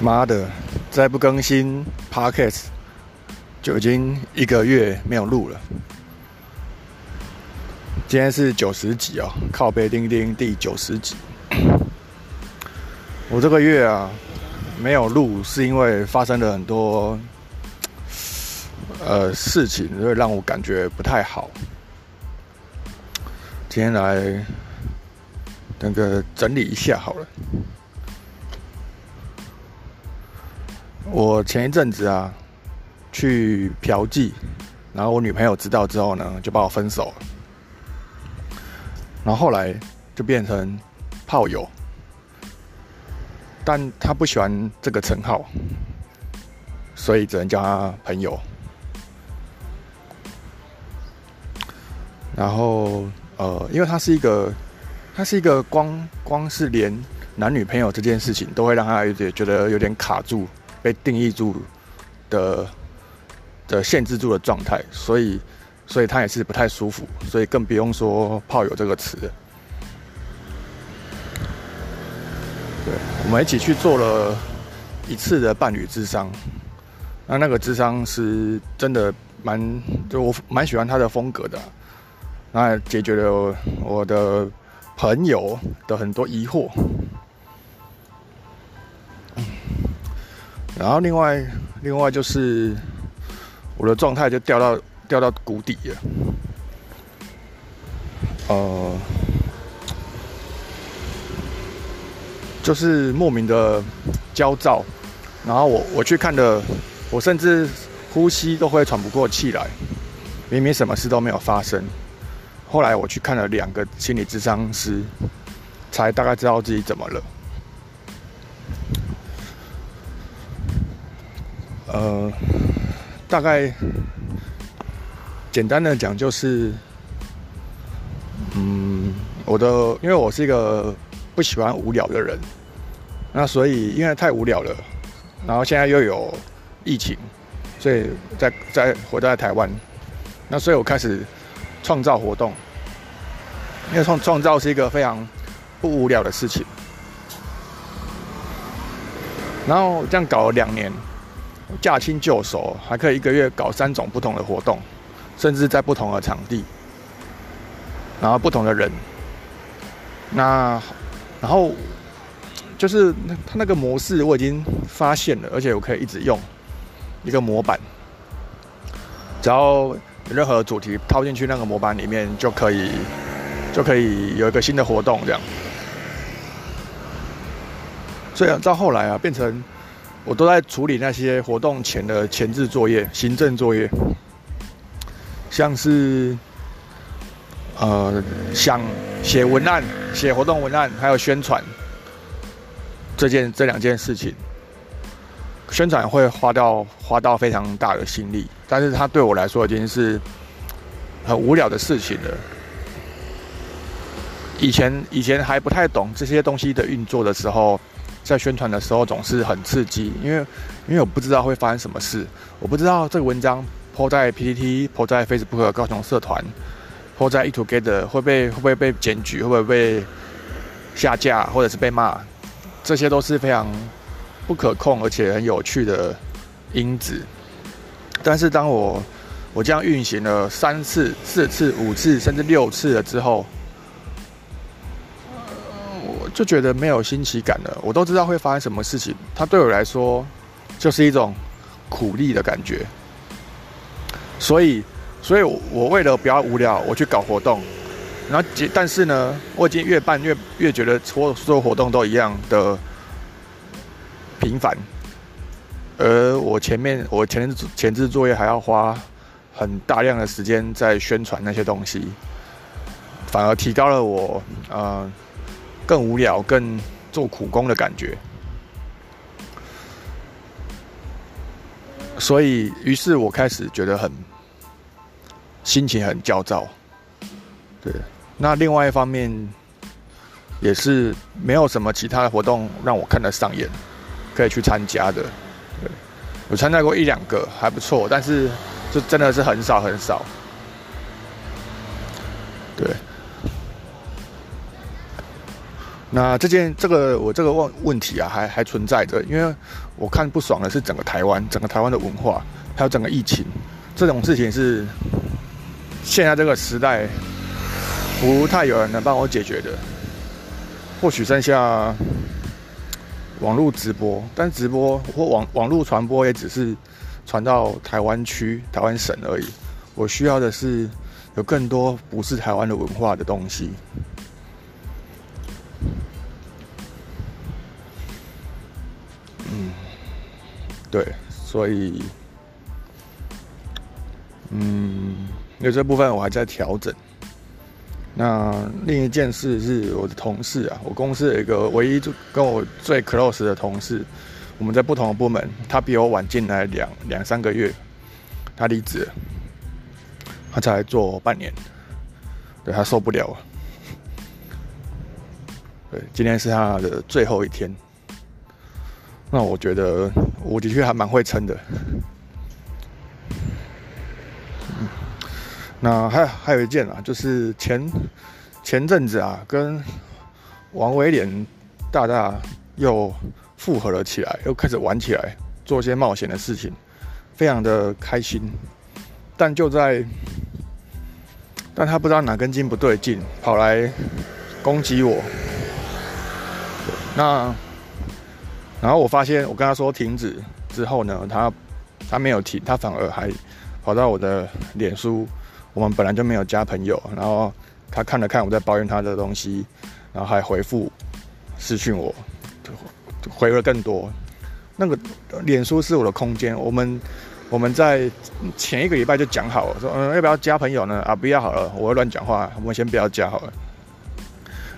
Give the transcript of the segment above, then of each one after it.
妈的，再不更新 Podcast，就已经一个月没有录了。今天是九十集哦，靠背钉钉第九十集。我这个月啊没有录，是因为发生了很多呃事情，所以让我感觉不太好。今天来那个整理一下好了。我前一阵子啊，去嫖妓，然后我女朋友知道之后呢，就把我分手了。然后后来就变成炮友，但她不喜欢这个称号，所以只能叫她朋友。然后呃，因为她是一个，她是一个光光是连男女朋友这件事情，都会让她有点觉得有点卡住。被定义住的的限制住的状态，所以所以他也是不太舒服，所以更不用说炮友这个词。对，我们一起去做了一次的伴侣智商，那那个智商是真的蛮，就我蛮喜欢他的风格的，那解决了我的朋友的很多疑惑。然后另外，另外就是我的状态就掉到掉到谷底了，呃，就是莫名的焦躁，然后我我去看的，我甚至呼吸都会喘不过气来，明明什么事都没有发生，后来我去看了两个心理咨商师，才大概知道自己怎么了。呃，大概简单的讲就是，嗯，我的因为我是一个不喜欢无聊的人，那所以因为太无聊了，然后现在又有疫情，所以在在回在台湾，那所以我开始创造活动，因为创创造是一个非常不无聊的事情，然后这样搞了两年。驾轻就熟，还可以一个月搞三种不同的活动，甚至在不同的场地，然后不同的人。那然后就是他那个模式我已经发现了，而且我可以一直用一个模板，只要任何主题套进去那个模板里面，就可以就可以有一个新的活动这样。所以到后来啊，变成。我都在处理那些活动前的前置作业、行政作业，像是呃想写文案、写活动文案，还有宣传这件这两件事情。宣传会花到花到非常大的心力，但是它对我来说已经是很无聊的事情了。以前以前还不太懂这些东西的运作的时候。在宣传的时候总是很刺激，因为因为我不知道会发生什么事，我不知道这个文章抛在 PPT、抛在 Facebook 高雄社团、抛在 eTogether 会被会不会被检举，会不会被下架，或者是被骂，这些都是非常不可控而且很有趣的因子。但是当我我这样运行了三次、四次、五次，甚至六次了之后，就觉得没有新奇感了。我都知道会发生什么事情，它对我来说就是一种苦力的感觉。所以，所以我为了不要无聊，我去搞活动。然后，但是呢，我已经越办越越觉得所所有活动都一样的频繁。而我前面我前前置作业还要花很大量的时间在宣传那些东西，反而提高了我呃。更无聊、更做苦工的感觉，所以于是我开始觉得很心情很焦躁。对，那另外一方面也是没有什么其他的活动让我看得上眼，可以去参加的。对，我参加过一两个还不错，但是就真的是很少很少。对。那这件这个我这个问问题啊，还还存在着，因为我看不爽的是整个台湾，整个台湾的文化，还有整个疫情，这种事情是现在这个时代不太有人能帮我解决的。或许剩下网络直播，但直播或网网络传播也只是传到台湾区、台湾省而已。我需要的是有更多不是台湾的文化的东西。对，所以，嗯，因为这部分我还在调整。那另一件事是我的同事啊，我公司有一个唯一就跟我最 close 的同事，我们在不同的部门，他比我晚进来两两三个月，他离职，他才做半年，对他受不了，对，今天是他的最后一天，那我觉得我的确还蛮会撑的。那还还有一件啊，就是前前阵子啊，跟王威廉大大又复合了起来，又开始玩起来，做一些冒险的事情，非常的开心。但就在，但他不知道哪根筋不对劲，跑来攻击我。那然后我发现，我跟他说停止之后呢，他他没有停，他反而还跑到我的脸书。我们本来就没有加朋友，然后他看了看我在抱怨他的东西，然后还回复私讯我，回了更多。那个脸书是我的空间，我们我们在前一个礼拜就讲好了，说嗯要不要加朋友呢？啊不要好了，我会乱讲话，我们先不要加好了。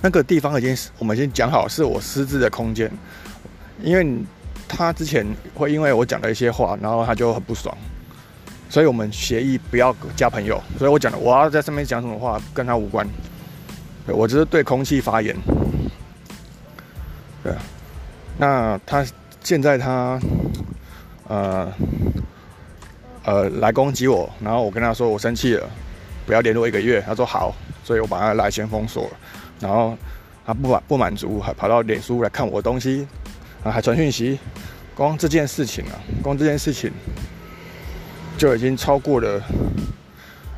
那个地方已经我们已经讲好是我私自的空间，因为他之前会因为我讲了一些话，然后他就很不爽。所以我们协议不要加朋友，所以我讲的我要在上面讲什么话跟他无关，对我只是对空气发言。对，那他现在他呃呃来攻击我，然后我跟他说我生气了，不要联络一个月，他说好，所以我把他来先封锁了，然后他不满不满足，还跑到脸书来看我的东西，啊还传讯息，光这件事情啊，光这件事情。就已经超过了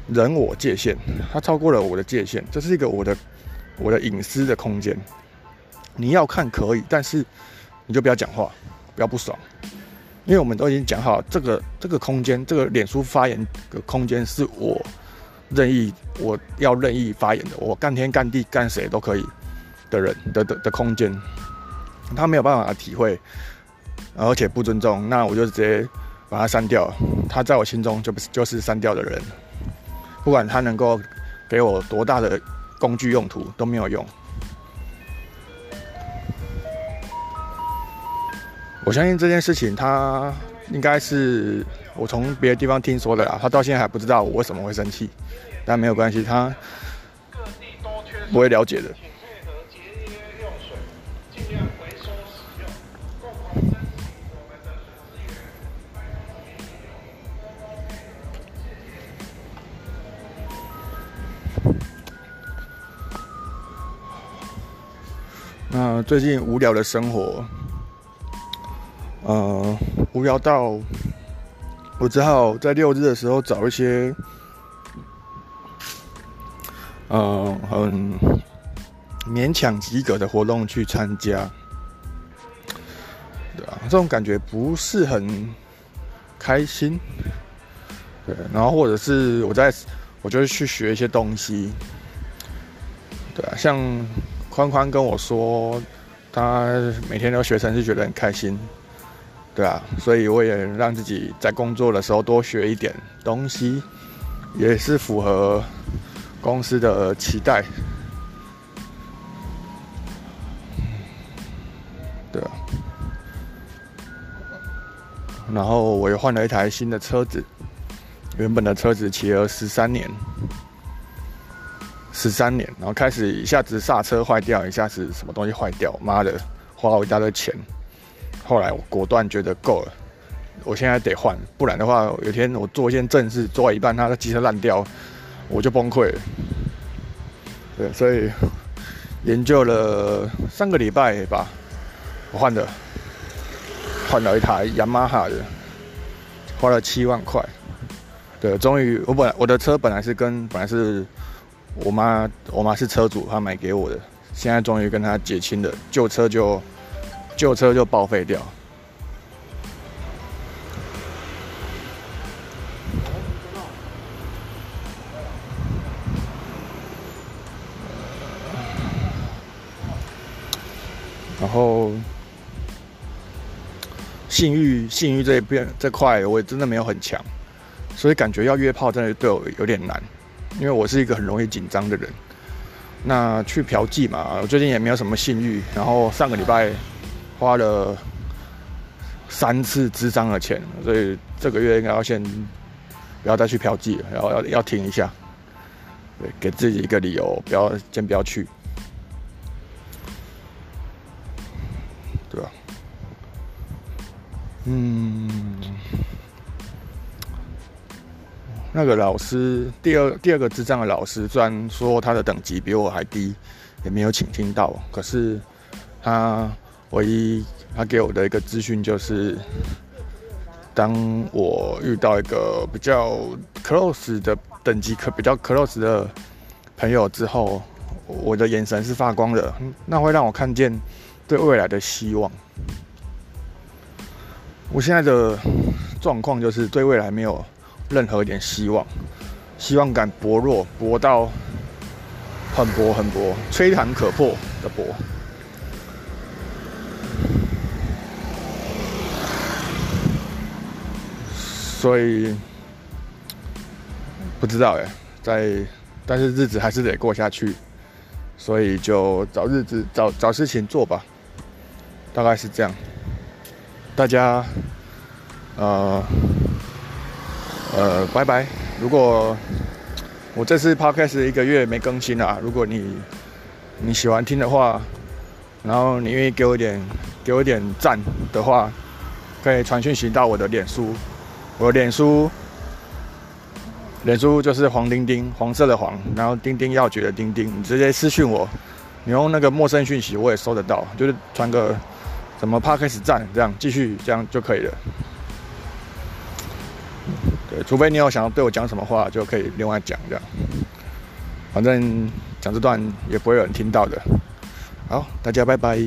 人我界限，它超过了我的界限，这是一个我的我的隐私的空间。你要看可以，但是你就不要讲话，不要不爽，因为我们都已经讲好，这个这个空间，这个脸书发言的空间是我任意我要任意发言的，我干天干地干谁都可以的人的的的空间，他没有办法体会，而且不尊重，那我就直接。把他删掉，他在我心中就不就是删掉的人，不管他能够给我多大的工具用途都没有用。我相信这件事情，他应该是我从别的地方听说的啦。他到现在还不知道我为什么会生气，但没有关系，他不会了解的。那最近无聊的生活，呃，无聊到我只好在六日的时候找一些，呃，很勉强及格的活动去参加，对啊，这种感觉不是很开心，对，然后或者是我在，我就去学一些东西，对啊，像。宽宽跟我说，他每天都学程序，觉得很开心，对啊，所以我也让自己在工作的时候多学一点东西，也是符合公司的期待，对啊。然后我又换了一台新的车子，原本的车子骑了十三年。十三年，然后开始一下子刹车坏掉，一下子什么东西坏掉，妈的，花了一大堆钱。后来我果断觉得够了，我现在得换，不然的话，有天我做一件正事，做到一半，它的机车烂掉，我就崩溃了。对，所以研究了三个礼拜吧，我换了换了一台雅马哈的，花了七万块。对，终于我本来我的车本来是跟本来是我妈，我妈是车主，她买给我的，现在终于跟她结清了，旧车就旧车就报废掉。然后，性欲性欲这一边这块，我也真的没有很强，所以感觉要约炮真的对我有点难，因为我是一个很容易紧张的人。那去嫖妓嘛，我最近也没有什么性欲，然后上个礼拜花了三次智商的钱，所以这个月应该要先不要再去嫖妓了，然后要要停一下，对，给自己一个理由，不要先不要去。对吧嗯，那个老师，第二第二个智障的老师，虽然说他的等级比我还低，也没有倾听到，可是他唯一他给我的一个资讯就是，当我遇到一个比较 close 的等级可比较 close 的朋友之后，我的眼神是发光的，那会让我看见对未来的希望。我现在的状况就是对未来没有任何一点希望，希望感薄弱，薄到很薄很薄，吹弹可破的薄。所以不知道哎，在但是日子还是得过下去，所以就找日子找找事情做吧，大概是这样。大家，呃，呃，拜拜。如果我这次 podcast 一个月没更新啊，如果你你喜欢听的话，然后你愿意给我一点给我一点赞的话，可以传讯息到我的脸书。我的脸书，脸书就是黄丁丁，黄色的黄，然后丁丁要诀的丁丁。你直接私讯我，你用那个陌生讯息我也收得到，就是传个。什么 p 开始站这样继续这样就可以了。对，除非你有想要对我讲什么话，就可以另外讲这样。反正讲这段也不会有人听到的。好，大家拜拜。